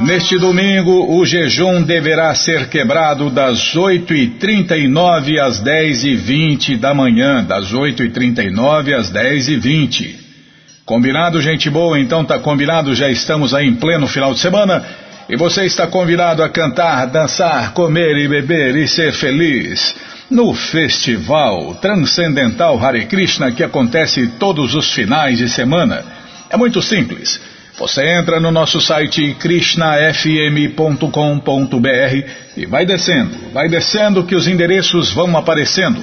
Neste domingo, o jejum deverá ser quebrado das 8h39 às 10h20 da manhã, das 8h39 às 10h20. Combinado, gente boa? Então tá combinado, já estamos aí em pleno final de semana e você está convidado a cantar, dançar, comer e beber e ser feliz no Festival Transcendental Hare Krishna que acontece todos os finais de semana. É muito simples. Você entra no nosso site krishnafm.com.br e vai descendo, vai descendo que os endereços vão aparecendo.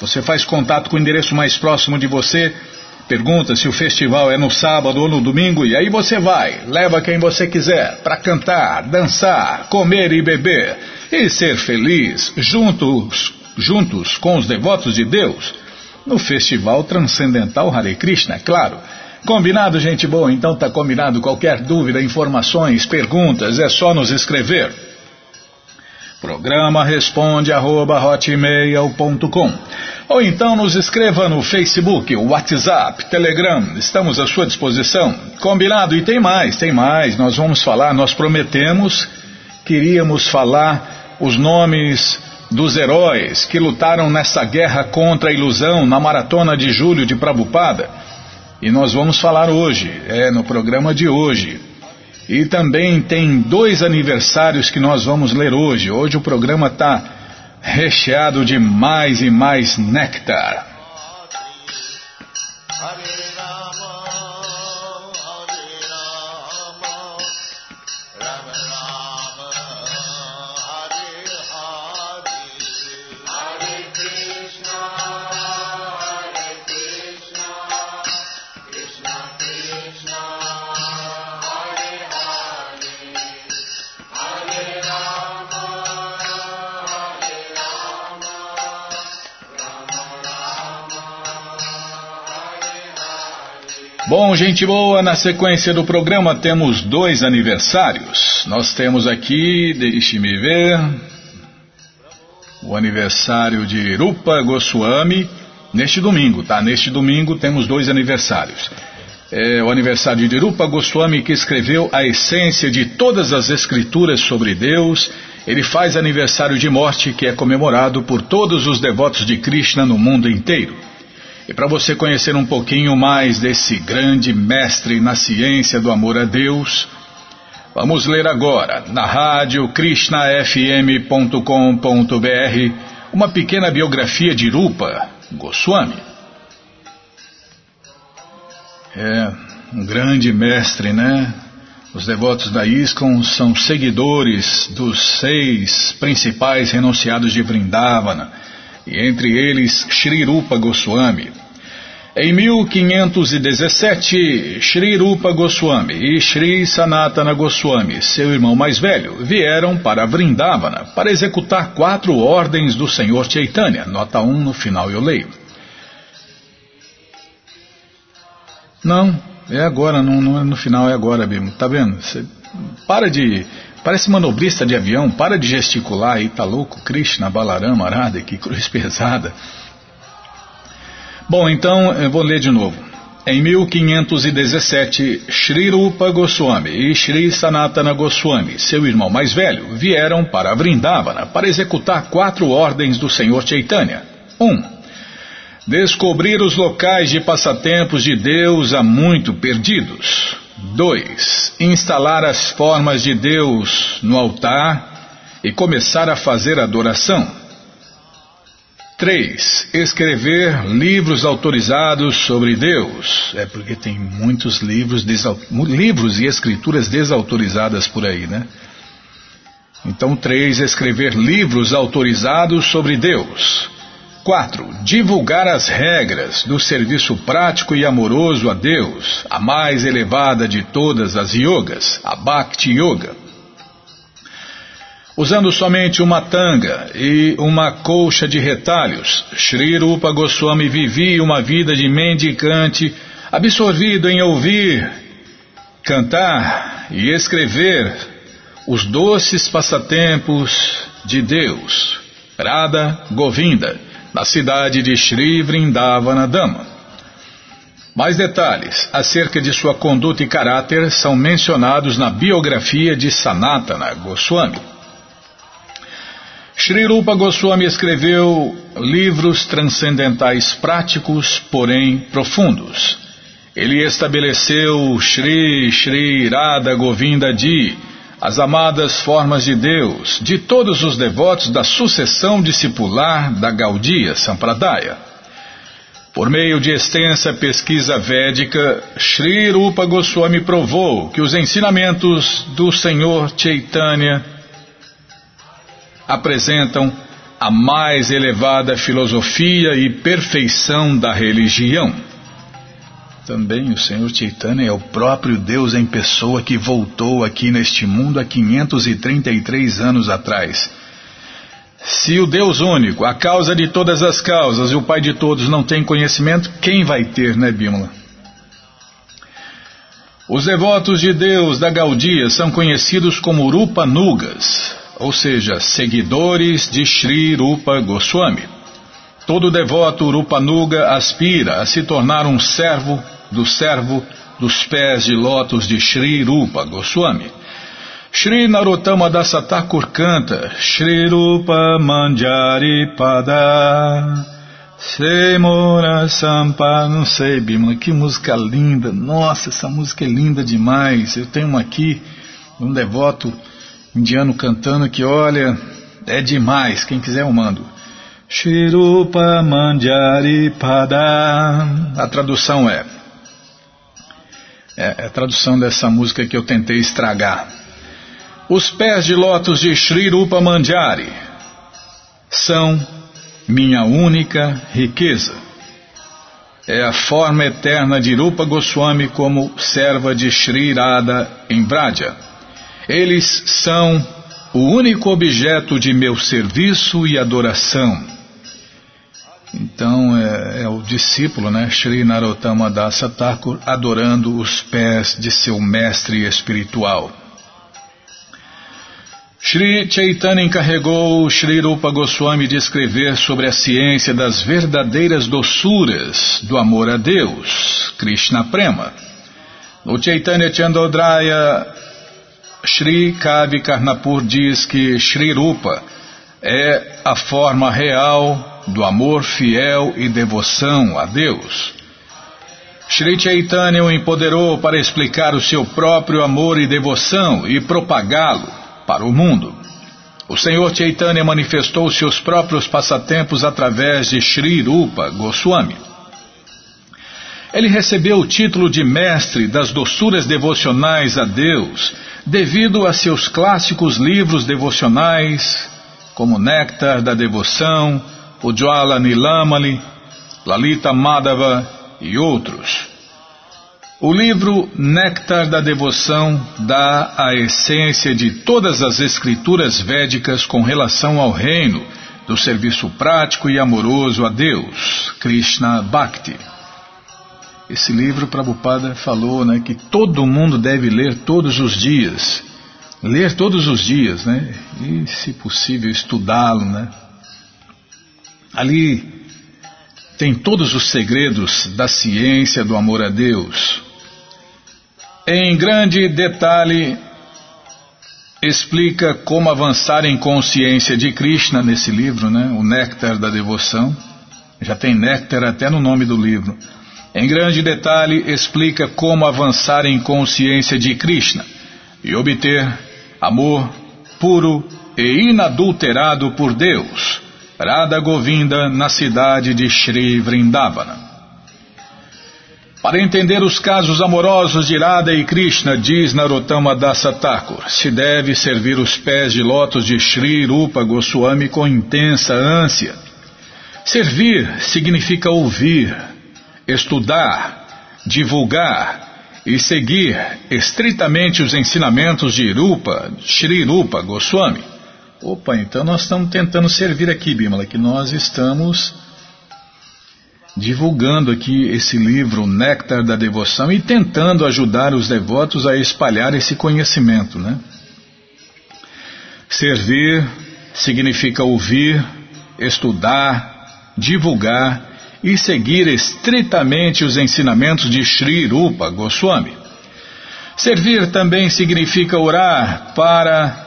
Você faz contato com o endereço mais próximo de você, pergunta se o festival é no sábado ou no domingo e aí você vai, leva quem você quiser para cantar, dançar, comer e beber e ser feliz juntos, juntos com os devotos de Deus no Festival Transcendental Hare Krishna, é claro. Combinado, gente boa? Então tá combinado. Qualquer dúvida, informações, perguntas, é só nos escrever. Programa responde arroba, ou então nos escreva no Facebook, WhatsApp, Telegram, estamos à sua disposição. Combinado? E tem mais, tem mais. Nós vamos falar, nós prometemos, queríamos falar os nomes dos heróis que lutaram nessa guerra contra a ilusão na maratona de julho de Prabupada. E nós vamos falar hoje, é no programa de hoje. E também tem dois aniversários que nós vamos ler hoje. Hoje o programa está recheado de mais e mais néctar. Bom, gente boa, na sequência do programa temos dois aniversários. Nós temos aqui, deixe-me ver, o aniversário de Rupa Goswami, neste domingo, tá? Neste domingo temos dois aniversários. É o aniversário de Rupa Goswami, que escreveu a essência de todas as escrituras sobre Deus. Ele faz aniversário de morte, que é comemorado por todos os devotos de Krishna no mundo inteiro. E para você conhecer um pouquinho mais desse grande mestre na ciência do amor a Deus, vamos ler agora, na rádio krishnafm.com.br, uma pequena biografia de Rupa Goswami. É um grande mestre, né? Os devotos da ISKCON são seguidores dos seis principais renunciados de Vrindavana e entre eles Sri Rupa Goswami. Em 1517, Sri Rupa Goswami e Sri Sanatana Goswami, seu irmão mais velho, vieram para Vrindavana para executar quatro ordens do Senhor Chaitanya. Nota 1 no final eu leio. Não, é agora, não, não é no final, é agora, Bimo. Tá vendo? Para de Parece manobrista de avião, para de gesticular aí, tá louco? Krishna, Balarama, Arada, que cruz pesada. Bom, então eu vou ler de novo. Em 1517, Sri Rupa Goswami e Sri Sanatana Goswami, seu irmão mais velho, vieram para Vrindavana para executar quatro ordens do Senhor Chaitanya. 1. Um, descobrir os locais de passatempos de Deus há muito perdidos. 2. Instalar as formas de Deus no altar e começar a fazer adoração. 3. Escrever livros autorizados sobre Deus. É porque tem muitos livros, livros e escrituras desautorizadas por aí, né? Então, 3. Escrever livros autorizados sobre Deus. 4. Divulgar as regras do serviço prático e amoroso a Deus, a mais elevada de todas as yogas, a Bhakti Yoga. Usando somente uma tanga e uma colcha de retalhos, Sri Rupa Goswami vivia uma vida de mendicante, absorvido em ouvir, cantar e escrever os doces passatempos de Deus. Radha Govinda na cidade de Sri Vrindavana. Mais detalhes acerca de sua conduta e caráter são mencionados na biografia de Sanatana Goswami. Sri Rupa Goswami escreveu livros transcendentais práticos, porém profundos. Ele estabeleceu Shri Shri Radha Govinda Di, as amadas formas de Deus, de todos os devotos da sucessão discipular da Gaudia Sampradaya. Por meio de extensa pesquisa védica, Sri Rupa Goswami provou que os ensinamentos do Senhor Chaitanya apresentam a mais elevada filosofia e perfeição da religião. Também o Senhor Chaitanya é o próprio Deus em pessoa que voltou aqui neste mundo há 533 anos atrás. Se o Deus único, a causa de todas as causas e o Pai de todos não tem conhecimento, quem vai ter, né, Bímola? Os devotos de Deus da Gaudia são conhecidos como Rupanugas, ou seja, seguidores de Sri Rupa Goswami. Todo devoto Rupanuga aspira a se tornar um servo do servo dos pés de lótus de Sri Rupa Goswami. Shri Narottama Dasa Thakur canta Shri Rupa Manjari Pada Semora Sampa, não sei, Bimala, que música linda, nossa, essa música é linda demais. Eu tenho uma aqui, um devoto indiano cantando que, olha, é demais, quem quiser eu mando. Shirupa Manjari Pada. A tradução é, é, é a tradução dessa música que eu tentei estragar. Os pés de lótus de Sri Rupa Manjari são minha única riqueza. É a forma eterna de Rupa Goswami como serva de Sri Radha em Vraja. Eles são o único objeto de meu serviço e adoração. Então é, é, o discípulo, né, Sri Narottama Dasa Thakur, adorando os pés de seu mestre espiritual. Sri Chaitanya encarregou Sri Rupa Goswami de escrever sobre a ciência das verdadeiras doçuras do amor a Deus, Krishna Prema. No Chaitanya Chandodraya, Sri Kavi Karnapur diz que Sri Rupa é a forma real do amor fiel e devoção a Deus. Sri Chaitanya o empoderou para explicar o seu próprio amor e devoção e propagá-lo para o mundo. O Senhor Chaitanya manifestou seus próprios passatempos através de Sri Rupa Goswami. Ele recebeu o título de mestre das doçuras devocionais a Deus devido a seus clássicos livros devocionais, como Néctar da Devoção, Ujjwala Nilamali, Lalita Madhava e outros. O livro Néctar da Devoção dá a essência de todas as escrituras védicas com relação ao reino do serviço prático e amoroso a Deus, Krishna Bhakti. Esse livro, Prabhupada falou né, que todo mundo deve ler todos os dias. Ler todos os dias, né? E, se possível, estudá-lo, né? Ali tem todos os segredos da ciência do amor a Deus. Em grande detalhe, explica como avançar em consciência de Krishna nesse livro, né? O Néctar da Devoção. Já tem néctar até no nome do livro. Em grande detalhe, explica como avançar em consciência de Krishna e obter amor puro e inadulterado por Deus, Radha Govinda, na cidade de Sri Vrindavana. Para entender os casos amorosos de Radha e Krishna, diz Narottama Dasa Thakur, se deve servir os pés de lótus de Sri Rupa Goswami com intensa ânsia. Servir significa ouvir, estudar, divulgar e seguir estritamente os ensinamentos de Rupa, Shri Rupa Goswami. Opa, então nós estamos tentando servir aqui, Bimala, que nós estamos divulgando aqui esse livro, Néctar da Devoção, e tentando ajudar os devotos a espalhar esse conhecimento, né? Servir significa ouvir, estudar, divulgar e seguir estritamente os ensinamentos de Sri Rupa Goswami. Servir também significa orar para,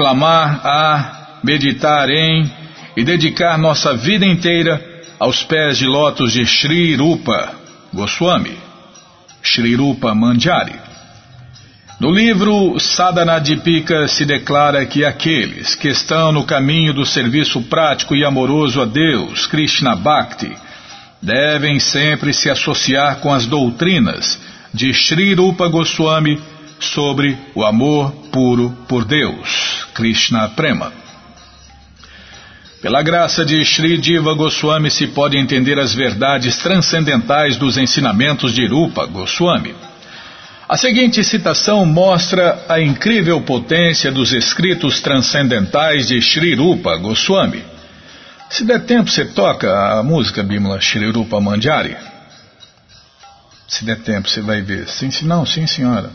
clamar a, meditar em e dedicar nossa vida inteira aos pés de lótus de Sri Rupa Goswami, Sri Rupa Manjari. No livro Sadhana Dipika se declara que aqueles que estão no caminho do serviço prático e amoroso a Deus, Krishna Bhakti, devem sempre se associar com as doutrinas de Sri Rupa Goswami sobre o amor puro por Deus, Krishna Prema. Pela graça de Sri Diva Goswami se pode entender as verdades transcendentais dos ensinamentos de Rupa Goswami. A seguinte citação mostra a incrível potência dos escritos transcendentais de Sri Rupa Goswami. Se der tempo, você toca a música Bimala Sri Rupa Manjari? Se der tempo, você vai ver. Sim, sim, não, sim, senhora.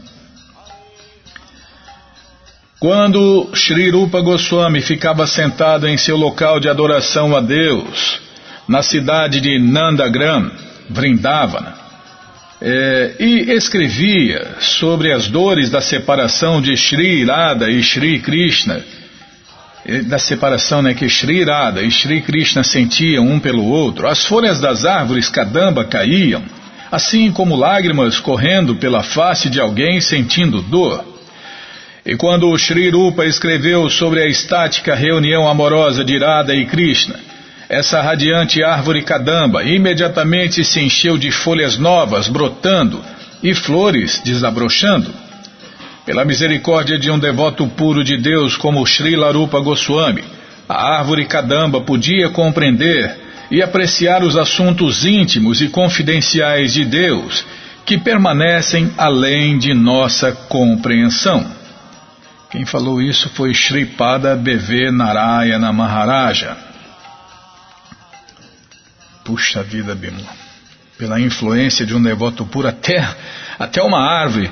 Quando Sri Rupa Goswami ficava sentado em seu local de adoração a Deus, na cidade de Nandagram, Vrindavana, é, e escrevia sobre as dores da separação de Sri Radha e Sri Krishna, da separação né, que Sri Radha e Sri Krishna sentiam um pelo outro, as folhas das árvores Kadamba caíam, assim como lágrimas correndo pela face de alguém sentindo dor. E quando Sri Rupa escreveu sobre a estática reunião amorosa de Radha e Krishna, essa radiante árvore cadamba imediatamente se encheu de folhas novas brotando e flores desabrochando. Pela misericórdia de um devoto puro de Deus como Sri Larupa Goswami, a árvore cadamba podia compreender e apreciar os assuntos íntimos e confidenciais de Deus que permanecem além de nossa compreensão. Quem falou isso foi Sripada BV Narayana Maharaja. Puxa vida, Bimala. Pela influência de um devoto puro, até, até uma árvore,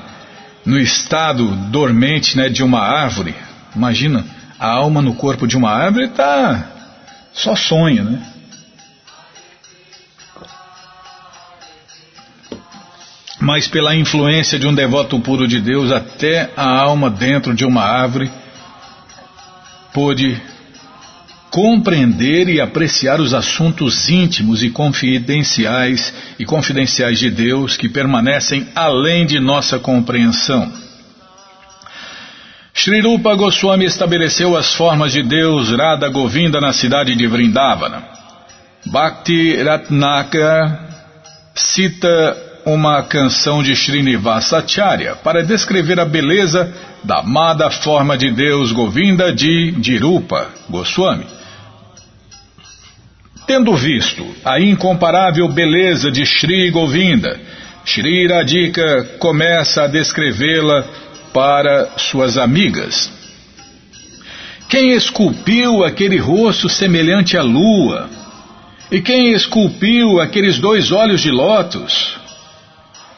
no estado dormente né, de uma árvore. Imagina, a alma no corpo de uma árvore está só sonha, né? Mas pela influência de um devoto puro de Deus, até a alma dentro de uma árvore pôde compreender e apreciar os assuntos íntimos e confidenciais e confidenciais de Deus que permanecem além de nossa compreensão. Sri Rupa Goswami estabeleceu as formas de Deus Radha Govinda na cidade de Vrindavana. Bhakti Ratnaka cita uma canção de Srinivasacharya para descrever a beleza da amada forma de Deus Govinda de Dirupa Goswami. Tendo visto a incomparável beleza de Sri Govinda, Sri Radhika começa a descrevê-la para suas amigas. Quem esculpiu aquele rosto semelhante à lua? E quem esculpiu aqueles dois olhos de lótus?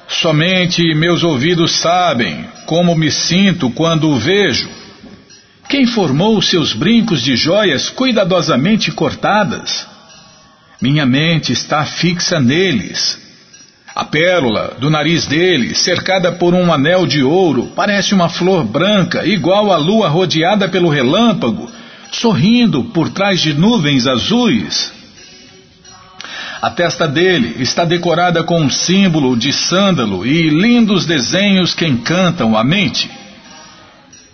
Somente meus ouvidos sabem como me sinto quando o vejo. Quem formou seus brincos de joias cuidadosamente cortadas? Minha mente está fixa neles. A pérola do nariz dele, cercada por um anel de ouro, parece uma flor branca, igual à lua rodeada pelo relâmpago, sorrindo por trás de nuvens azuis. A testa dele está decorada com um símbolo de sândalo e lindos desenhos que encantam a mente.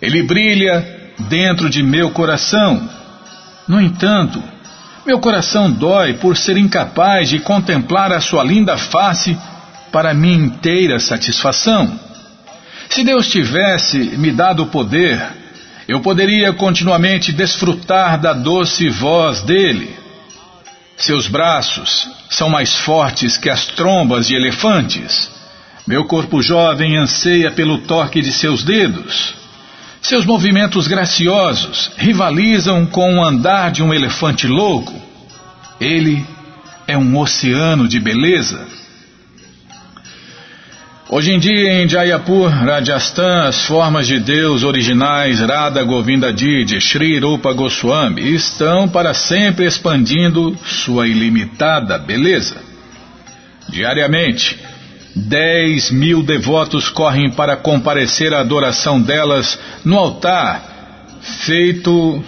Ele brilha dentro de meu coração. No entanto, meu coração dói por ser incapaz de contemplar a sua linda face para minha inteira satisfação. Se Deus tivesse me dado o poder, eu poderia continuamente desfrutar da doce voz dele. Seus braços são mais fortes que as trombas de elefantes. Meu corpo jovem anseia pelo toque de seus dedos. Seus movimentos graciosos rivalizam com o andar de um elefante louco. Ele é um oceano de beleza. Hoje em dia, em Jayapur, Rajasthan, as formas de Deus originais Radha Govindadi de Sri Rupa Goswami estão para sempre expandindo sua ilimitada beleza. Diariamente, 10 mil devotos correm para comparecer à adoração delas no altar feito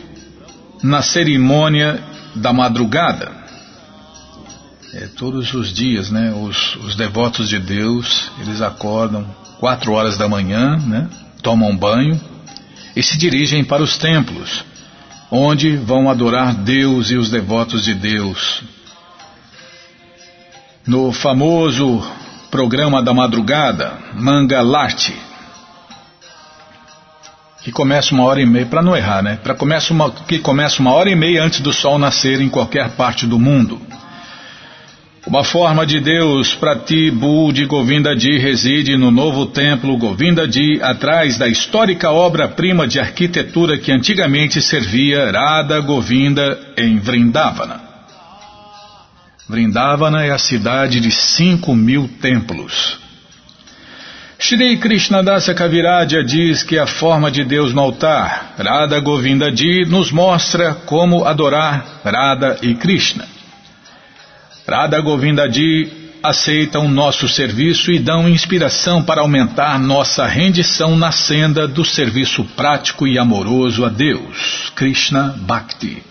na cerimônia da madrugada. É, todos os dias, né? Os, os, devotos de Deus, eles acordam quatro horas da manhã, né? Tomam banho e se dirigem para os templos, onde vão adorar Deus e os devotos de Deus. No famoso programa da madrugada, Mangalarte, que começa uma hora e meia, para não errar, né? Para começa uma, que começa uma hora e meia antes do sol nascer em qualquer parte do mundo. Uma forma de Deus para ti, de Govindadi, reside no novo templo Govindadi, atrás da histórica obra-prima de arquitetura que antigamente servia Radha Govinda em Vrindavana. Vrindavana é a cidade de cinco mil templos. Shri Krishnadasa Kaviraja diz que a forma de Deus no altar, Radha Govindadi, nos mostra como adorar Radha e Krishna. Radha Govindadi aceitam nosso serviço e dão inspiração para aumentar nossa rendição na senda do serviço prático e amoroso a Deus, Krishna Bhakti.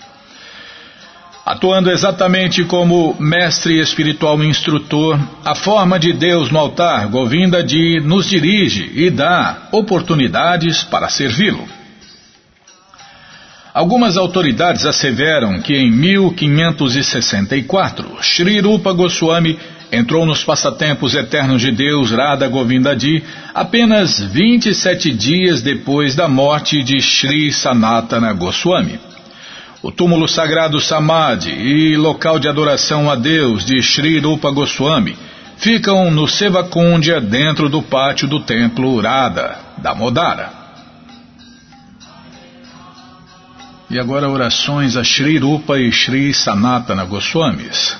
Atuando exatamente como mestre espiritual instrutor, a forma de Deus no altar, Govindadi, nos dirige e dá oportunidades para servi-lo. Algumas autoridades asseveram que em 1564, Sri Rupa Goswami entrou nos passatempos eternos de Deus Radha Govindadi apenas 27 dias depois da morte de Sri Sanatana Goswami. O túmulo sagrado Samadhi e local de adoração a Deus de Sri Rupa Goswami ficam no Sevakundya dentro do pátio do templo Radha, da Modara. E agora orações a Sri Rupa e Sri Sanatana Goswamis.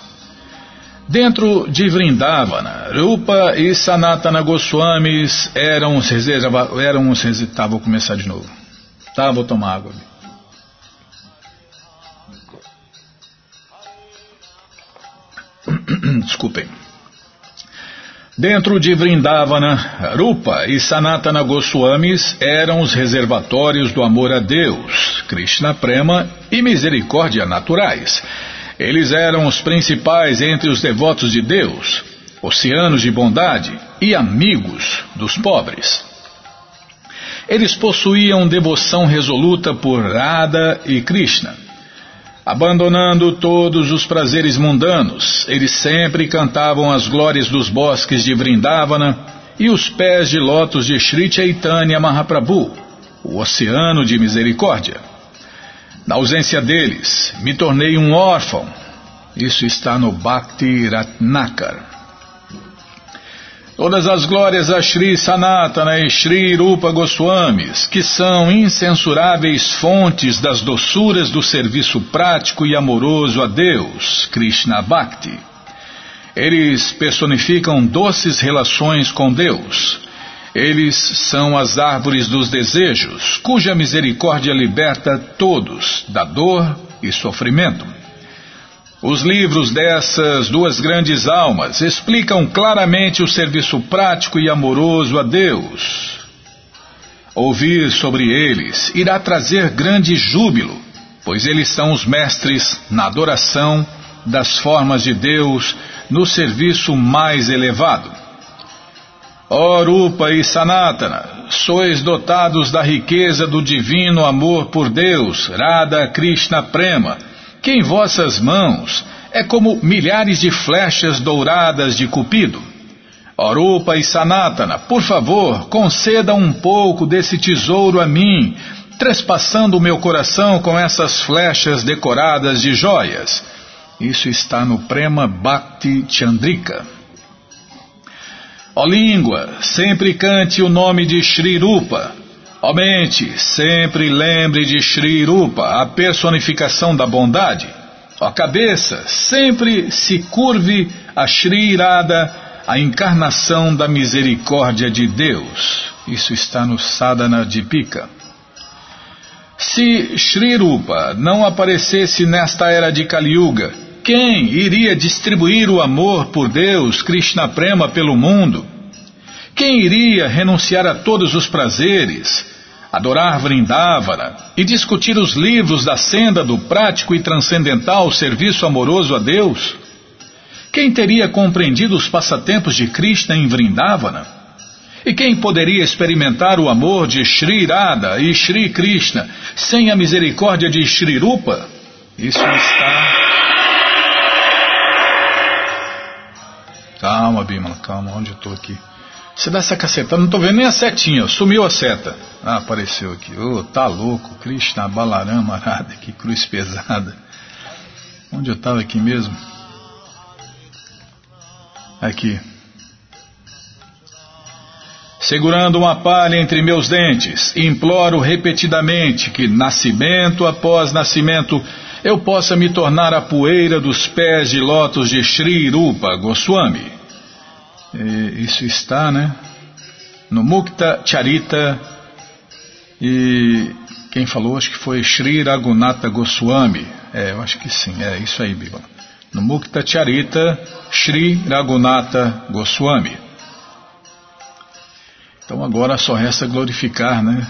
Dentro de Vrindavana, Rupa e Sanatana Goswamis eram os eram os tá, vou começar de novo. Tá, vou tomar água. Desculpem. Dentro de Vrindavana, Rupa e Sanatana Goswamis eram os reservatórios do amor a Deus, Krishna Prema e misericórdia naturais. Eles eram os principais entre os devotos de Deus, oceanos de bondade e amigos dos pobres. Eles possuíam devoção resoluta por Radha e Krishna. Abandonando todos os prazeres mundanos, eles sempre cantavam as glórias dos bosques de Vrindavana e os pés de lótus de Sri Chaitanya Mahaprabhu, o oceano de misericórdia. Na ausência deles, me tornei um órfão. Isso está no Bhakti Ratnakar. Todas as glórias a Sri Sanatana e Sri Rupa Goswamis, que são incensuráveis fontes das doçuras do serviço prático e amoroso a Deus, Krishna Bhakti. Eles personificam doces relações com Deus. Eles são as árvores dos desejos, cuja misericórdia liberta todos da dor e sofrimento. Os livros dessas duas grandes almas explicam claramente o serviço prático e amoroso a Deus. Ouvir sobre eles irá trazer grande júbilo, pois eles são os mestres na adoração das formas de Deus no serviço mais elevado. Ó Rupa e Sanatana, sois dotados da riqueza do divino amor por Deus, Radha Krishna Prema que em vossas mãos é como milhares de flechas douradas de Cupido. Orupa e Sanatana, por favor, conceda um pouco desse tesouro a mim, trespassando o meu coração com essas flechas decoradas de joias. Isso está no Prema Bhakti Chandrika. Ó língua, sempre cante o nome de Sri Rupa, Ó mente, sempre lembre de Sri Rupa, a personificação da bondade. Ó cabeça, sempre se curve a Sri Irada, a encarnação da misericórdia de Deus. Isso está no Sadhana Dipika. Se Sri Rupa não aparecesse nesta era de Kali Yuga, quem iria distribuir o amor por Deus, Krishna Prema, pelo mundo? Quem iria renunciar a todos os prazeres, adorar Vrindavana e discutir os livros da senda do prático e transcendental serviço amoroso a Deus? Quem teria compreendido os passatempos de Krishna em Vrindavana? E quem poderia experimentar o amor de Sri Radha e Sri Krishna sem a misericórdia de Sri Rupa? Isso está. Calma, Bimala, calma, onde eu estou aqui? Você dá essa cacetada, não estou vendo nem a setinha, sumiu a seta. Ah, apareceu aqui. Ô, oh, tá louco, Krishna Balarama Radha, que cruz pesada. Onde eu estava aqui mesmo? Aqui. Segurando uma palha entre meus dentes, imploro repetidamente que, nascimento após nascimento, eu possa me tornar a poeira dos pés de lótus de Sri Rupa Goswami. Isso está, né? No Mukta Charita e quem falou acho que foi Sri Raghunatha Goswami. É, eu acho que sim, é isso aí, Bíblia no Mukta Charita Sri Raghunatha Goswami. Então agora só resta glorificar, né?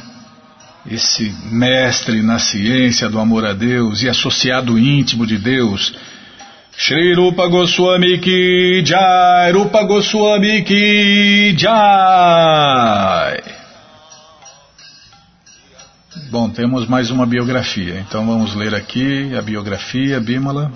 Esse mestre na ciência do amor a Deus e associado íntimo de Deus, Shri Rupa Goswami Ki Jai, Rupa Goswami Ki Jai. Bom, temos mais uma biografia, então vamos ler aqui a biografia, Bimala.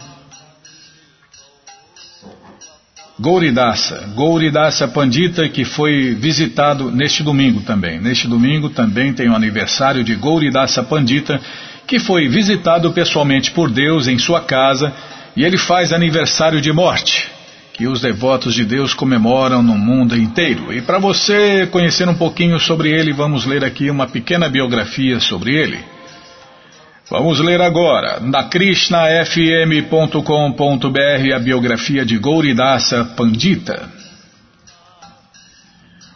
Gouridasa, Gouridasa Pandita, que foi visitado neste domingo também. Neste domingo também tem o aniversário de Gouridasa Pandita, que foi visitado pessoalmente por Deus em sua casa e ele faz aniversário de morte, que os devotos de Deus comemoram no mundo inteiro. E para você conhecer um pouquinho sobre ele, vamos ler aqui uma pequena biografia sobre ele. Vamos ler agora, na krishnafm.com.br, a biografia de Gouridasa Pandita.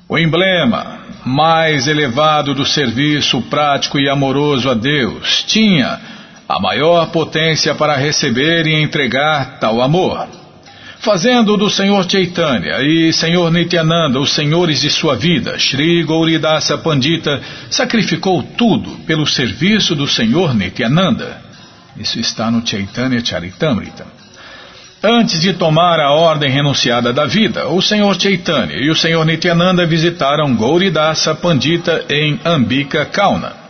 O emblema mais elevado do serviço prático e amoroso a Deus tinha a maior potência para receber e entregar tal amor fazendo do Senhor Chaitanya e Senhor Nityananda os senhores de sua vida, Sri Gauridasa Pandita sacrificou tudo pelo serviço do Senhor Nityananda. Isso está no Chaitanya Charitamrita. Antes de tomar a ordem renunciada da vida, o Senhor Chaitanya e o Senhor Nityananda visitaram Gauridasa Pandita em Ambika Kauna.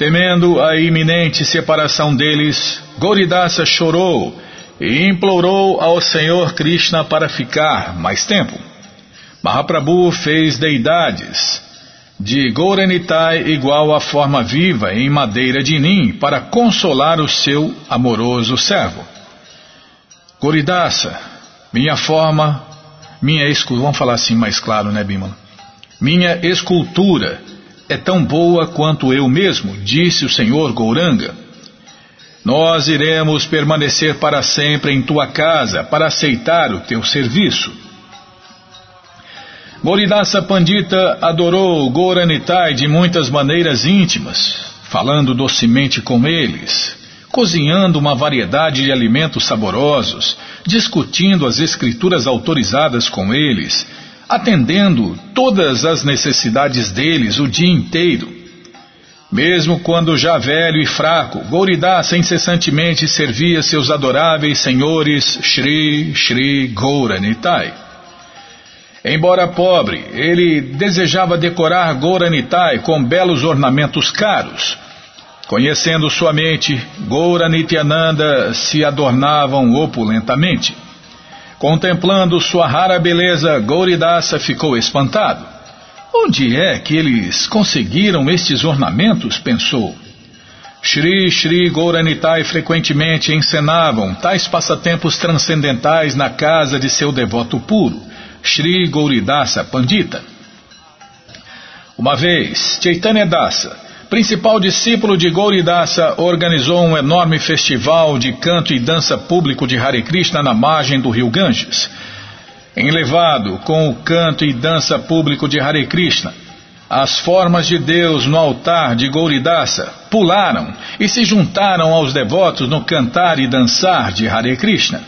Temendo a iminente separação deles, Gauridasa chorou e implorou ao Senhor Krishna para ficar mais tempo. Mahaprabhu fez deidades de Gauranitai igual à forma viva em madeira de nim para consolar o seu amoroso servo. Goridasa, minha forma, minha escultura, vamos falar assim mais claro, né, Bimala? Minha escultura é tão boa quanto eu mesmo, disse o Senhor Gouranga. Nós iremos permanecer para sempre em tua casa para aceitar o teu serviço. Goridasa Pandita adorou Goranitai de muitas maneiras íntimas, falando docemente com eles, cozinhando uma variedade de alimentos saborosos, discutindo as escrituras autorizadas com eles, atendendo todas as necessidades deles o dia inteiro mesmo quando já velho e fraco, Gauridasa incessantemente servia seus adoráveis senhores Shri Shri Gauranitai. Embora pobre, ele desejava decorar Gauranitai com belos ornamentos caros. Conhecendo sua mente, Gauranityananda se adornavam opulentamente. Contemplando sua rara beleza, Gauridasa ficou espantado. Onde é que eles conseguiram estes ornamentos? pensou. Shri Shri Gauranitai frequentemente encenavam tais passatempos transcendentais na casa de seu devoto puro, Shri Gauridasa Pandita. Uma vez, Chaitanya Dasa, principal discípulo de Gauridasa, organizou um enorme festival de canto e dança público de Hare Krishna na margem do rio Ganges Enlevado com o canto e dança público de Hare Krishna, as formas de Deus no altar de Gauridasa pularam e se juntaram aos devotos no cantar e dançar de Hare Krishna.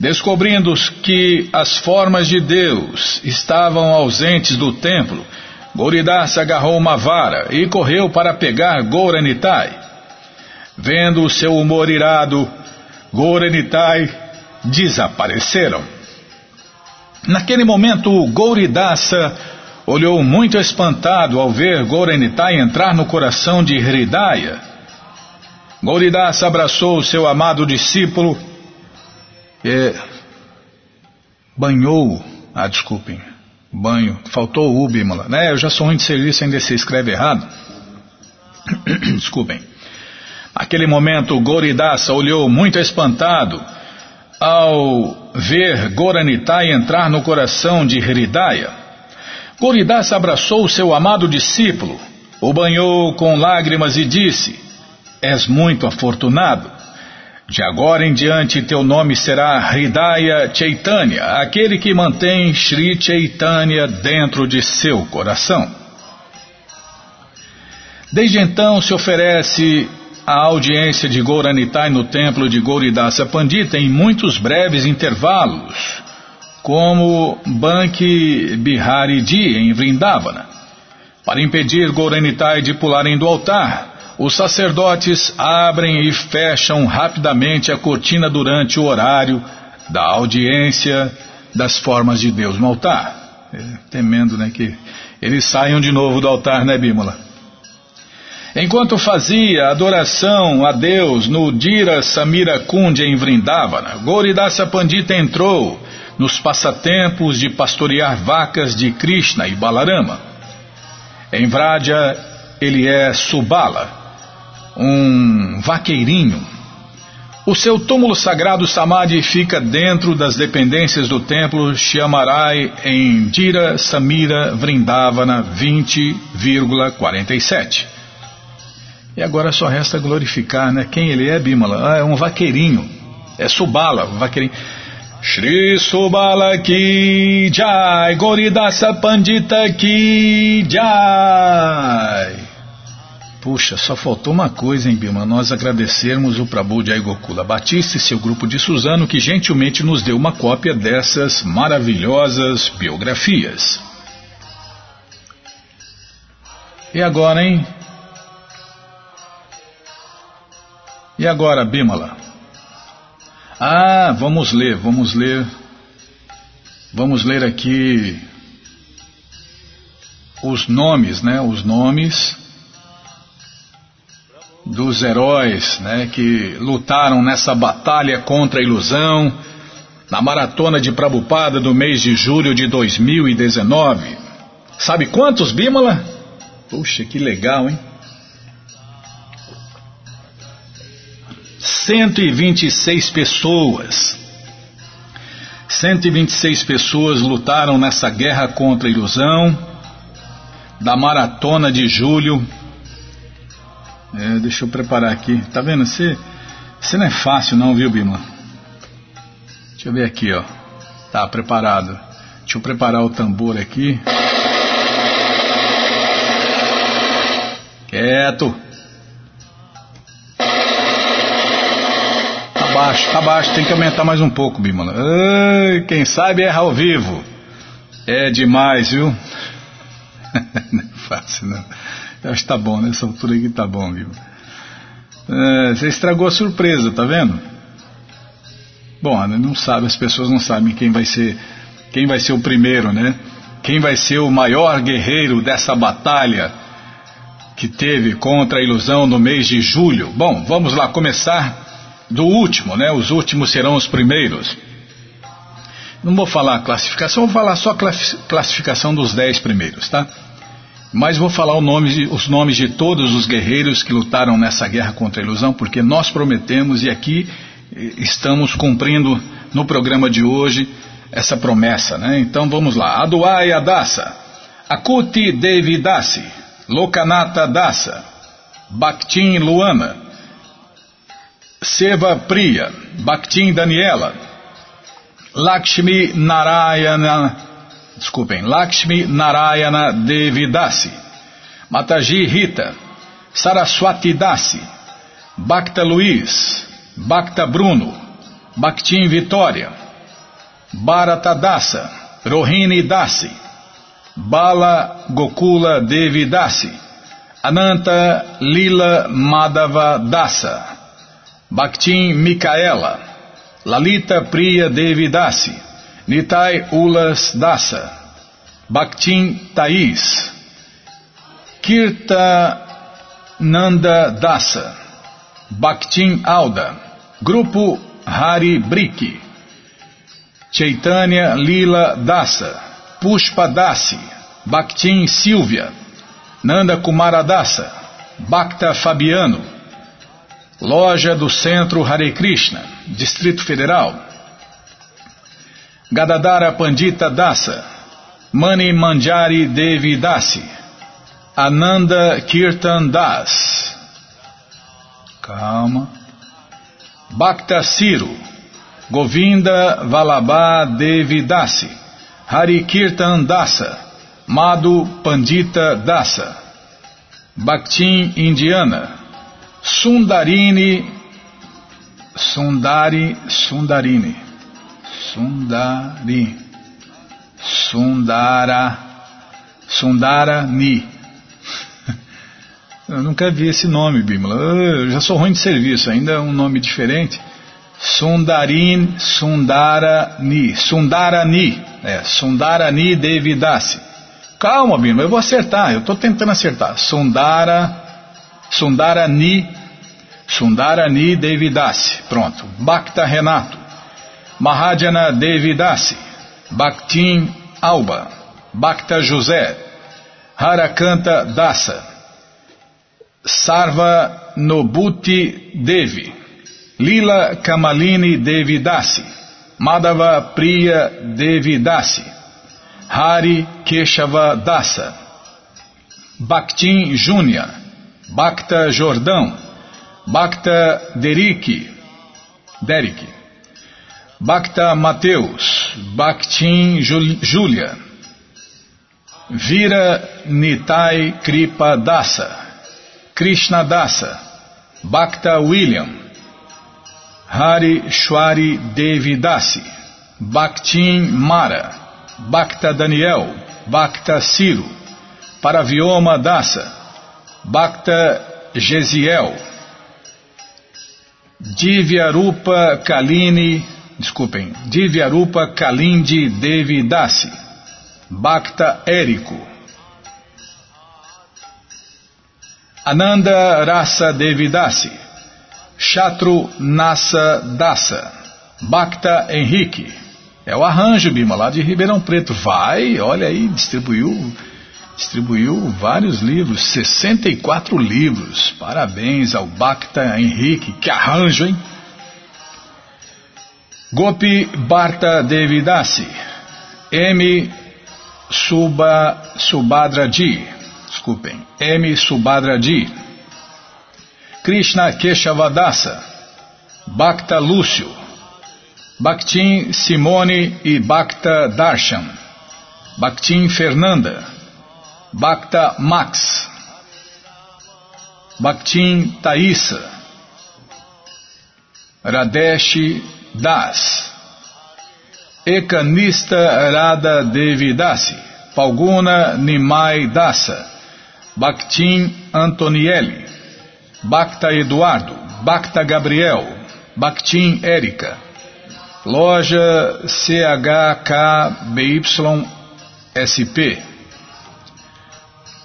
Descobrindo que as formas de Deus estavam ausentes do templo, Goridasa agarrou uma vara e correu para pegar Gouranitai. Vendo o seu humor irado, Gouranitai desapareceram. Naquele momento, Gouridasa olhou muito espantado ao ver Gouranitai entrar no coração de Hridaya. Gouridasa abraçou o seu amado discípulo é, banhou, ah, desculpem, banho, faltou o Bímola, né? Eu já sou ruim de serviço, ainda se escreve errado. desculpem. Naquele momento, Goridasa olhou muito espantado ao ver Goranitai entrar no coração de Hridaya. Goridasa abraçou seu amado discípulo, o banhou com lágrimas e disse: És muito afortunado. De agora em diante teu nome será Hridaya Chaitanya, aquele que mantém Sri Chaitanya dentro de seu coração. Desde então se oferece a audiência de Gauranitai no templo de Gauridasa Pandita em muitos breves intervalos, como Banki Bihari Di em Vrindavana, para impedir Gauranitai de pularem do altar os sacerdotes abrem e fecham rapidamente a cortina durante o horário da audiência das formas de Deus no altar. É, temendo né, que eles saiam de novo do altar, né, Bímola? Enquanto fazia adoração a Deus no Dira Samira Kundi em Vrindavana, Goridasa Pandita entrou nos passatempos de pastorear vacas de Krishna e Balarama. Em Vraja, ele é Subala, um vaqueirinho. O seu túmulo sagrado Samadhi fica dentro das dependências do templo Shyamarai em Dira Samira Vrindavana 20,47. E agora só resta glorificar, né? Quem ele é, Bimala? Ah, é um vaqueirinho. É Subala, vaqueirinho. Shri Subala Ki Jai, Goridasa Pandita Ki Jai. Puxa, só faltou uma coisa, hein, Bilma? Nós agradecermos o Prabhu de Aigokula Batista e seu grupo de Suzano que gentilmente nos deu uma cópia dessas maravilhosas biografias. E agora, hein? E agora, Bimala? Ah, vamos ler, vamos ler. Vamos ler aqui os nomes, né? Os nomes dos heróis né, que lutaram nessa batalha contra a ilusão, na maratona de Prabupada do mês de julho de 2019. Sabe quantos, Bímola? Puxa, que legal, hein? 126 pessoas. 126 pessoas lutaram nessa guerra contra a ilusão da maratona de julho é, deixa eu preparar aqui. Tá vendo? Você, você não é fácil não, viu, Bima? Deixa eu ver aqui, ó. Tá preparado. Deixa eu preparar o tambor aqui. Quieto. Tá baixo, tá baixo. Tem que aumentar mais um pouco, Bima. quem sabe erra ao vivo. É demais, viu? não é fácil, não. Acho que tá bom, nessa altura aqui tá bom, viu? É, você estragou a surpresa, tá vendo? Bom, não sabe, as pessoas não sabem quem vai ser, quem vai ser o primeiro, né? Quem vai ser o maior guerreiro dessa batalha que teve contra a ilusão no mês de julho? Bom, vamos lá começar do último, né? Os últimos serão os primeiros. Não vou falar classificação, vou falar só classificação dos dez primeiros, tá? Mas vou falar nome, os nomes de todos os guerreiros que lutaram nessa guerra contra a ilusão, porque nós prometemos e aqui eh, estamos cumprindo no programa de hoje essa promessa, né? Então vamos lá. Aduaya Dasa, Akuti Devi Dasi, Lokanata Dasa, Bhaktin Luana, Seva Priya, Bhaktin Daniela, Lakshmi Narayana, desculpem, Lakshmi Narayana Devidasi, Mataji Rita, Saraswati Dasi, Bhakta Luiz, Bhakta Bruno, Bhaktin Vitória, Bharata Dasa, Rohini Dasi, Bala Gokula Devi Dasi, Ananta Lila Madhava Dasa, Bhaktin Mikaela, Lalita Priya Devi Dasi, Nitai Ulas Dasa, Bhaktin Thais, Kirta Nanda Dasa, Bhaktin Alda, Grupo Hari Briki, Chaitanya Lila Dasa, Pushpa Dasi, Bhaktin Silvia, Nanda Kumara Dasa, Bhakta Fabiano, Loja do Centro Hare Krishna, Distrito Federal, Gadadara Pandita Dasa, Mani Manjari Devi Dasi, Ananda Kirtan Das, Calma. Bhakta Ciro, Govinda Valabha Devidasi, Hari Kirtan Dasa, Madhu Pandita Dasa, Bhaktin Indiana, Sundarini, Sundari, Sundarini, Sundari, Sundara, Sundarani. Eu nunca vi esse nome, Bimala. Eu já sou ruim de serviço, ainda é um nome diferente. Sundarin Sundarani. Sundarani. É, Sundarani Devidasi. Calma, Bimala, eu vou acertar. Eu estou tentando acertar. Sundara. Sundarani. Sundarani Devidasi. Pronto. Bhakta Renato. Mahajana Devidasi. Bhaktin Alba. Bhakta José. Harakanta Dasa. Sarva Nobuti Devi, Lila Kamalini Devi Dasi, Madhava Priya Devi Dasi, Hari Keshava Dasa, Bhaktin Júnia, Bhakta Jordão, Bhakta Deriki, Derek, Bhakta Mateus, Bhaktin Júlia, Vira Nitai Kripa Dasa, Krishna Dasa, Bhakta William, Hari Shwari Devi Dasi, Bhaktin Mara, Bhakta Daniel, Bhakta Ciro, Paravioma Dasa, Bhakta Gesiel, Divyarupa Kalini, desculpem, Divyarupa Kalindi Devi Dasi, Bhakta Érico, Ananda Rasa Devidasi, Chatru Nasa Dasa, Bhakta Henrique. É o arranjo, Bima, lá de Ribeirão Preto. Vai, olha aí, distribuiu, distribuiu vários livros, 64 livros. Parabéns ao Bhakta Henrique, que arranjo, hein? Gopi Bharta Devidasi, M. Suba, Subhadraji, desculpem, M. Subhadraji, Krishna Keshavadasa, Bhakta Lúcio, Bhaktin Simone e Bhakta Darshan, Bhaktin Fernanda, Bhakta Max, Bhaktin Thaisa, Radesh Das, Ekanista Radha Devidasi, Palguna Nimai Dasa, Bactim Antonielli, Bacta Eduardo, Bacta Gabriel, Bactim Érica, Loja CHKBYSP,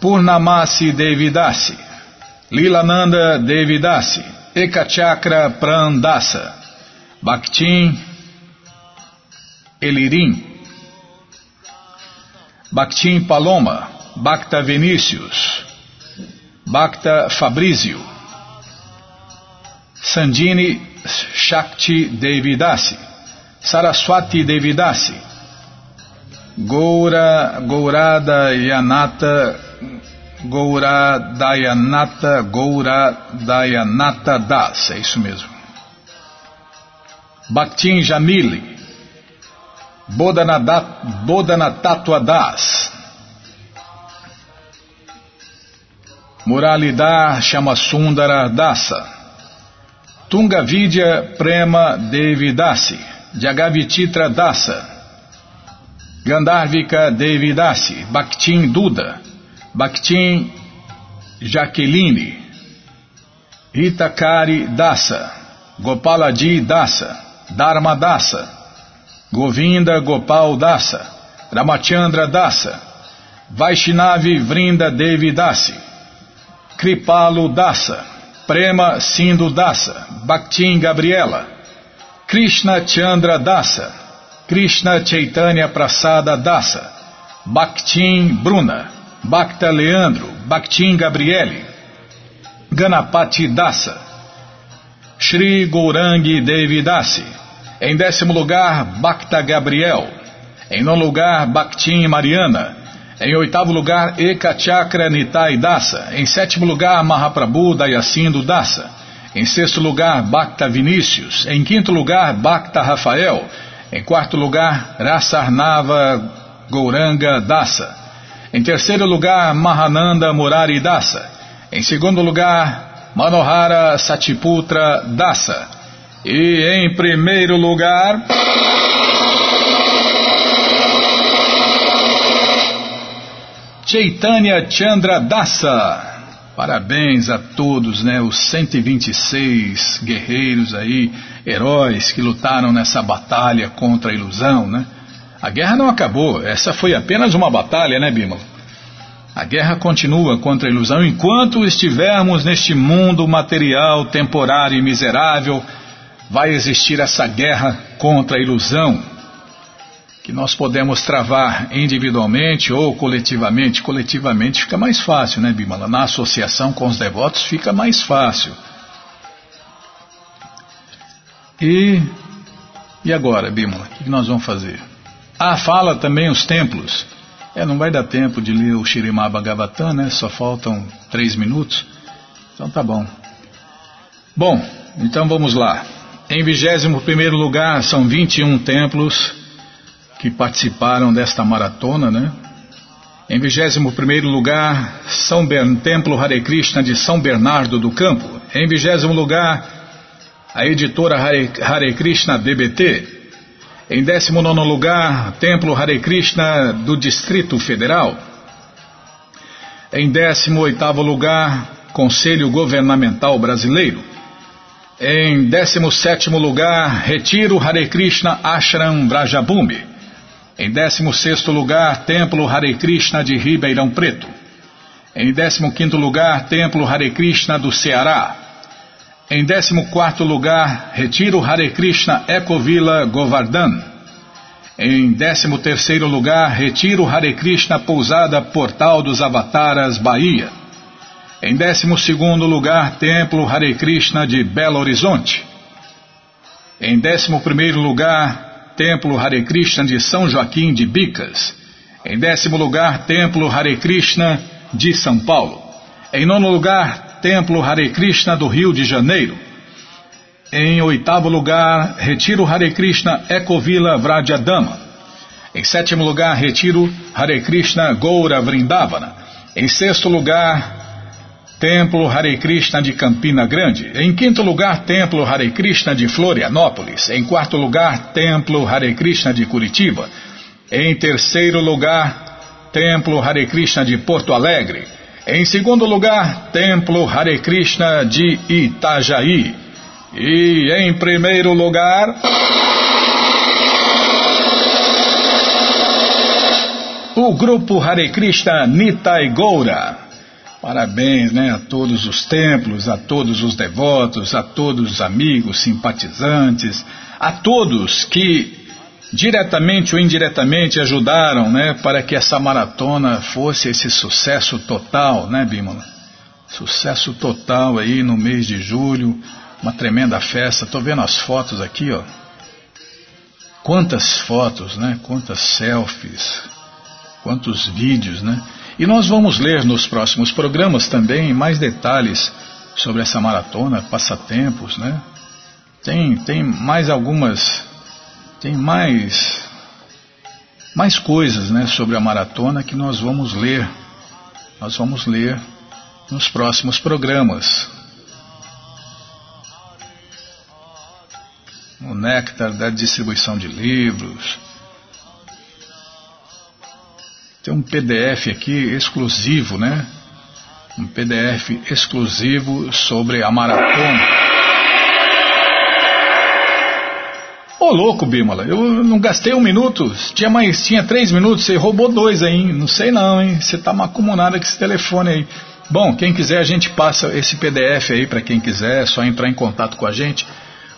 Purnamasi Devidasi, Lilananda Devidasi, Ekachakra Prandasa, Bactim Elirim, Bactim Paloma, Bacta Vinícius, Bacta Fabrício, Sandini Shakti Devidasi, Saraswati Devidasi, Goura, Gourada Yanata, Goura Dayanata, Goura Dayanata Das, é isso mesmo. Bhaktin Jamili, Bodhanatattva Das. Muralidhar Shamasundara Dasa. Tungavidya Prema Devi Dasi. Jagavititra Dasa. Gandharvika Devi Dasi. Bhaktin Duda. Bhaktin Jaqueline. Hitakari Dasa. Gopalaji Dasa. Dharma Dasa. Govinda Gopal Dasa. Ramachandra Dasa. Vaishnavi Vrinda Devi Dasi. Kripalu Dasa, Prema Sindhu Dasa, Bhaktin Gabriela, Krishna Chandra Dasa, Krishna Chaitanya Prasada Dasa, Bhaktin Bruna, Bhakta Leandro, Bhaktin Gabriele, Ganapati Dasa, Shri Gourangi Devi Dasi, em décimo lugar Bhakta Gabriel, em nono lugar Bhaktin Mariana, em oitavo lugar, Eka Chakra Nitai Dasa. Em sétimo lugar, Mahaprabhu Dayacindo Dasa. Em sexto lugar, Bhakta Vinícius. Em quinto lugar, Bhakta Rafael. Em quarto lugar, Rasarnava Gouranga Dasa. Em terceiro lugar, Mahananda Murari Dasa. Em segundo lugar, Manohara Satiputra Dasa. E em primeiro lugar. Chaitanya Chandra Dasa. Parabéns a todos, né? Os 126 guerreiros aí, heróis que lutaram nessa batalha contra a ilusão, né? A guerra não acabou, essa foi apenas uma batalha, né, Bímola? A guerra continua contra a ilusão enquanto estivermos neste mundo material, temporário e miserável. Vai existir essa guerra contra a ilusão que nós podemos travar individualmente ou coletivamente. Coletivamente fica mais fácil, né, Bimala? Na associação com os devotos fica mais fácil. E, e agora, Bimala, o que nós vamos fazer? Ah, fala também os templos. É, não vai dar tempo de ler o Shirimá Bhagavatam, né? Só faltam três minutos. Então tá bom. Bom, então vamos lá. Em 21 primeiro lugar são 21 templos que participaram desta maratona, né? Em 21 lugar, São Bern, Templo Hare Krishna de São Bernardo do Campo. Em 20 lugar, a editora Hare, Hare Krishna DBT. Em 19 lugar, Templo Hare Krishna do Distrito Federal. Em 18 lugar, Conselho Governamental Brasileiro. Em 17 lugar, Retiro Hare Krishna Ashram Brajabumbi. Em 16 lugar, Templo Hare Krishna de Ribeirão Preto. Em 15 lugar, Templo Hare Krishna do Ceará. Em 14 lugar, Retiro Hare Krishna Ecovila Govardhan. Em 13 lugar, Retiro Hare Krishna Pousada Portal dos Avataras, Bahia. Em 12 lugar, Templo Hare Krishna de Belo Horizonte. Em 11 lugar, Templo Hare Krishna de São Joaquim de Bicas. Em décimo lugar, Templo Hare Krishna de São Paulo. Em nono lugar, Templo Hare Krishna do Rio de Janeiro. Em oitavo lugar, Retiro Hare Krishna Ecovila Vradyadama. Em sétimo lugar, Retiro Hare Krishna Goura Vrindavana. Em sexto lugar, Templo Hare Krishna de Campina Grande. Em quinto lugar, Templo Hare Krishna de Florianópolis. Em quarto lugar, Templo Hare Krishna de Curitiba. Em terceiro lugar, Templo Hare Krishna de Porto Alegre. Em segundo lugar, Templo Hare Krishna de Itajaí. E em primeiro lugar. O grupo Hare Krishna Nitai Goura. Parabéns né, a todos os templos, a todos os devotos, a todos os amigos, simpatizantes, a todos que diretamente ou indiretamente ajudaram né, para que essa maratona fosse esse sucesso total, né, Bímola? Sucesso total aí no mês de julho, uma tremenda festa. Estou vendo as fotos aqui, ó. Quantas fotos, né? Quantas selfies, quantos vídeos, né? E nós vamos ler nos próximos programas também mais detalhes sobre essa maratona, passatempos, né? Tem, tem mais algumas, tem mais mais coisas né, sobre a maratona que nós vamos ler. Nós vamos ler nos próximos programas. O néctar da distribuição de livros. Tem um PDF aqui exclusivo, né? Um PDF exclusivo sobre a maratona. Ô oh, louco, Bímola, eu não gastei um minuto, tinha mais, tinha três minutos, você roubou dois aí, não sei não, hein? Você tá macumunado com esse telefone aí. Bom, quem quiser a gente passa esse PDF aí para quem quiser, é só entrar em contato com a gente.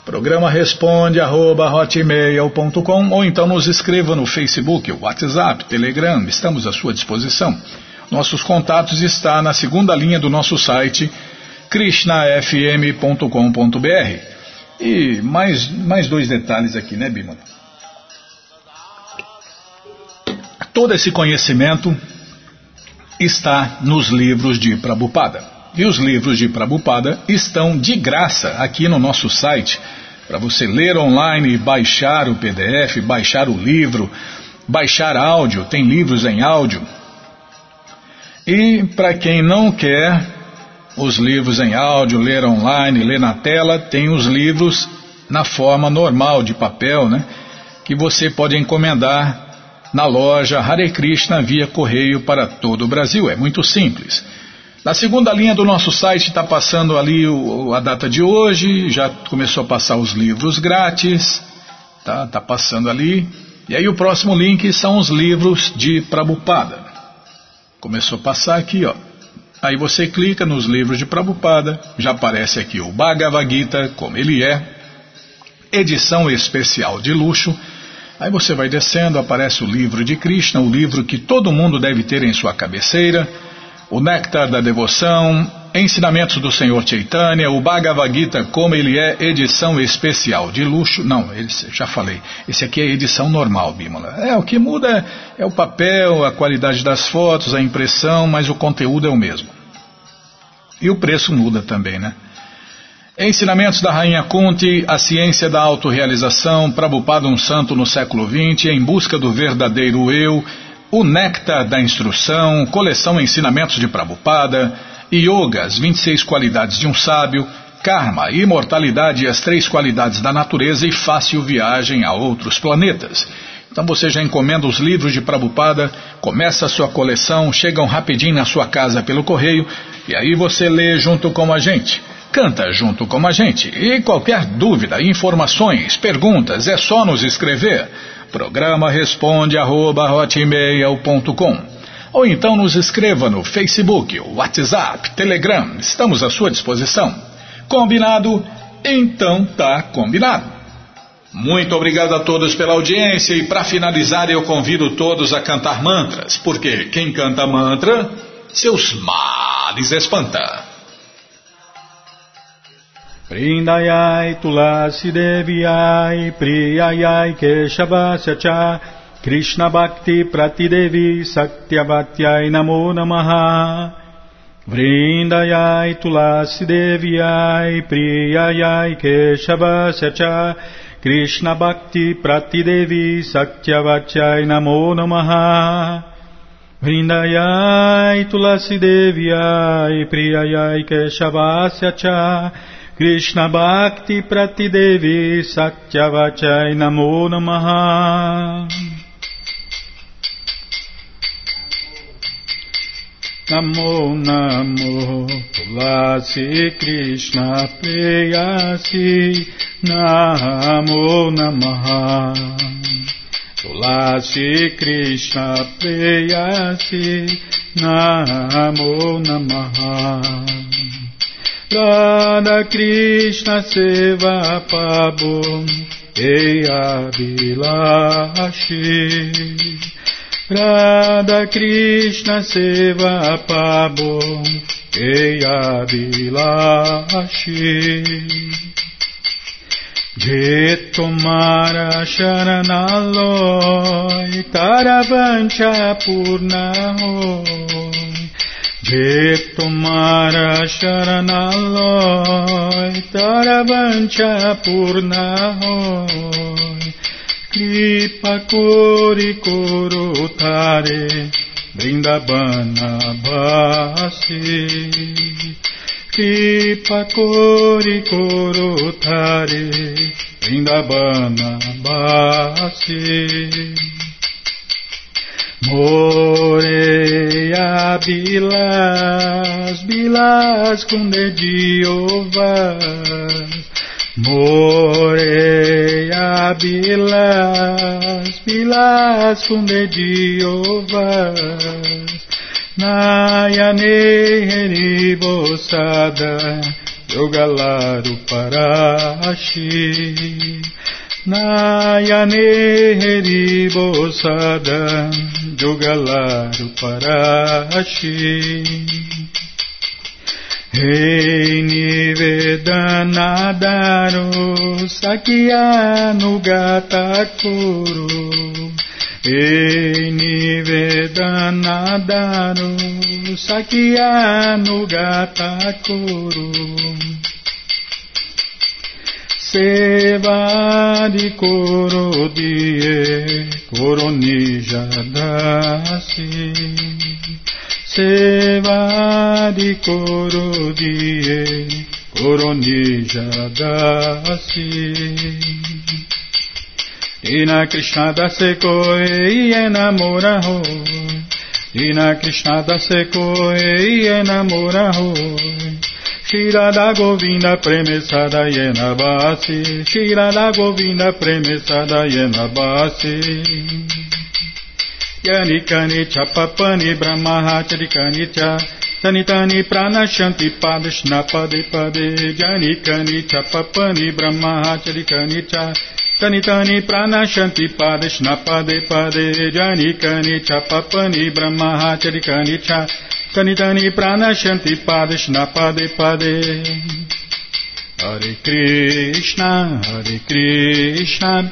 Programa responde arroba, hotmail.com ou então nos escreva no Facebook, WhatsApp, Telegram, estamos à sua disposição. Nossos contatos está na segunda linha do nosso site krishnafm.com.br. E mais, mais dois detalhes aqui, né, Bimala? Todo esse conhecimento está nos livros de Prabhupada. E os livros de Prabhupada estão de graça aqui no nosso site, para você ler online, baixar o PDF, baixar o livro, baixar áudio, tem livros em áudio. E para quem não quer os livros em áudio, ler online, ler na tela, tem os livros na forma normal de papel, né? Que você pode encomendar na loja Hare Krishna via correio para todo o Brasil. É muito simples. Na segunda linha do nosso site está passando ali o, a data de hoje, já começou a passar os livros grátis, tá? Tá passando ali. E aí o próximo link são os livros de Prabhupada. Começou a passar aqui, ó. Aí você clica nos livros de Prabhupada, já aparece aqui o Bhagavad Gita, como ele é, edição especial de luxo. Aí você vai descendo, aparece o livro de Krishna, o livro que todo mundo deve ter em sua cabeceira, o Néctar da Devoção, Ensinamentos do Senhor Chaitanya, o Bhagavad Gita, como ele é, edição especial de luxo. Não, já falei. Esse aqui é edição normal, Bímola. É, o que muda é, é o papel, a qualidade das fotos, a impressão, mas o conteúdo é o mesmo. E o preço muda também, né? Ensinamentos da Rainha Kunti, a ciência da autorrealização, Prabhupada um santo no século XX, em busca do verdadeiro eu, o néctar da instrução, coleção Ensinamentos de Prabhupada, Yoga, as 26 qualidades de um sábio, Karma, imortalidade e as três qualidades da natureza e fácil viagem a outros planetas. Então você já encomenda os livros de Prabhupada, começa a sua coleção, chegam rapidinho na sua casa pelo correio e aí você lê junto com a gente. Canta junto com a gente. E qualquer dúvida, informações, perguntas, é só nos escrever. Programa responde arroba, ou então nos escreva no Facebook, WhatsApp, Telegram, estamos à sua disposição. Combinado? Então tá combinado. Muito obrigado a todos pela audiência e para finalizar eu convido todos a cantar mantras, porque quem canta mantra, seus males espanta. Prindayai Tulasi Deviai Priyayai Keshavasya Cha Krishna Bhakti Pratidevi Satyavatyai Namo Namaha. Vrindayai Tulasi Deviai Priyayai Cha Krishna Bhakti Pratidevi Satyavatyai Namo Namaha. Vrindayai Tulasi Deviai Namo Namo Tulasi Krishna Preyasi Namo Namaha. Tulasi Krishna Preyasi Namo Namaha. Radha Krishna Seva Pabum Eya Vilashi Radha Krishna Seva Pabum Eya Vilashi Je tomara sharanaloy Taravancha purnahoy Je tomara sharanaloy Taravancha purnahoy Kripakori korotare Brindabana basi Kripakori korotare Brindabana basi Moreia Bilas Bilas com dedio vai Moreia bilas, bilas com dediovas, Nayane boçada, Yogalaru Parashi. Nayane boçada, Yogalaru Parashi. Rei Nivedanadaro Sakyanugatakuru Rei Nivedanadaro Sakyanugatakuru Seva de Korodie Koronijadasi सेवादि कोरो दिए कोरो निजादासी Dina Krishna da seco e enamora ho. Dina Krishna da seco e enamora ho. Shira da Govinda premesada yena basi. Shira da Govinda premesada yena basi. Yanikani Chapapani Brahmahacharikani Cha Tanitani Pranashanti Padashna Pade Pade Janikani Chapapani Brahmahacharikani Cha Tanitani Pranashanti Padashna Pade Pade Janikani Chapapani Brahmahacharikani Cha. Tanitani Pranashanti Padashna Pade Pade Hare Krishna Hare Krishna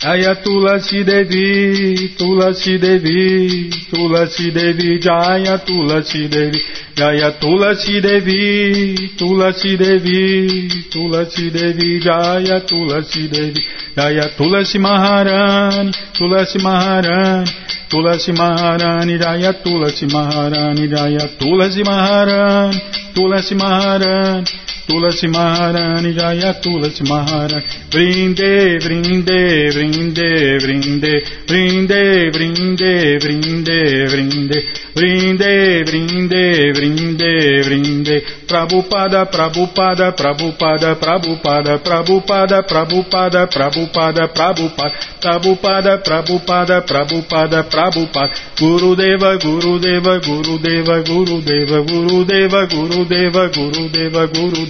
Ayatulasi Devi, Tulasi Devi, Tulasi Devi, Jaya Tulasi Devi, Jaya Tulasi Devi, Tulasi Devi, Tulasi Devi, Jaya Tulasi Devi, Jaya Tulasi Maharani, Tulasi Maharani, Tulasi Maharani, Jaya Tulasi Maharani, Jaya Tulasi Maharani, Tulasi Maharani. Tulasi Maharani Jaya Tulasi Maharani Vrinde, Vrinde, Vrinde, Vrinde, Vrinde, Vrinde, Vrinde, Vrinde, Vrinde, Vrinde, Vrinde, Vrinde, Prabhupada, Prabhupada, Prabhupada, Prabhupada, Prabhupada, Prabhupada, Prabhupada, Prabhupada, Prabhupada, Prabhupada, Prabhupada, Prabhupada, Gurudeva, Gurudeva, Gurudeva, Gurudeva, Gurudeva, Gurudeva, Gurudeva,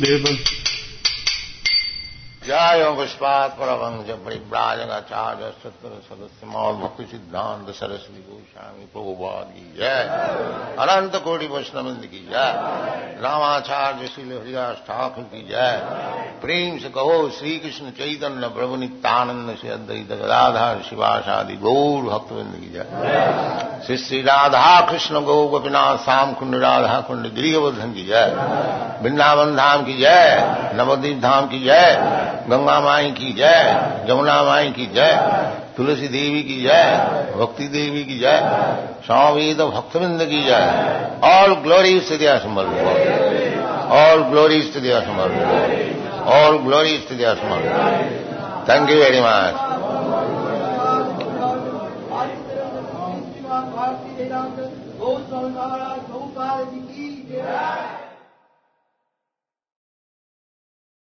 ریمپنگ کی जय पुष्पात परमंज परिव्राजगाचार्य सत्र सदस्य मौल भक्ति सिद्धांत सरस्वती गोस्वामी प्रभुवाद की जय। अनंत कोटि वैष्णविंद की जय। रामाचार्य श्री हरिदास ठाकुर की जय। प्रेम से कहो श्री कृष्ण चैतन्य, प्रभु नित्यानंद से अद्वैत गदाधार, शिवाशादि गौर भक्तविंद की जय। श्री श्री राधा कृष्ण, गौ गोपीनाथ, श्याम कुंड, राधा कुंड गिरिवर्धन की जय। वृंदावन धाम की जय। नवदीप धाम की जय। गंगा माई की जय जमुना माई की जय, तुलसी देवी की जय, भक्ति देवी की जय, स्वामीद भक्तविंद की जय। ऑल ग्लोरी स्थितिया समर्पित ऑल ग्लोरी स्थितिया समर्पित ऑल ग्लोरी स्थितिया समर्पित थैंक यू वेरी मच.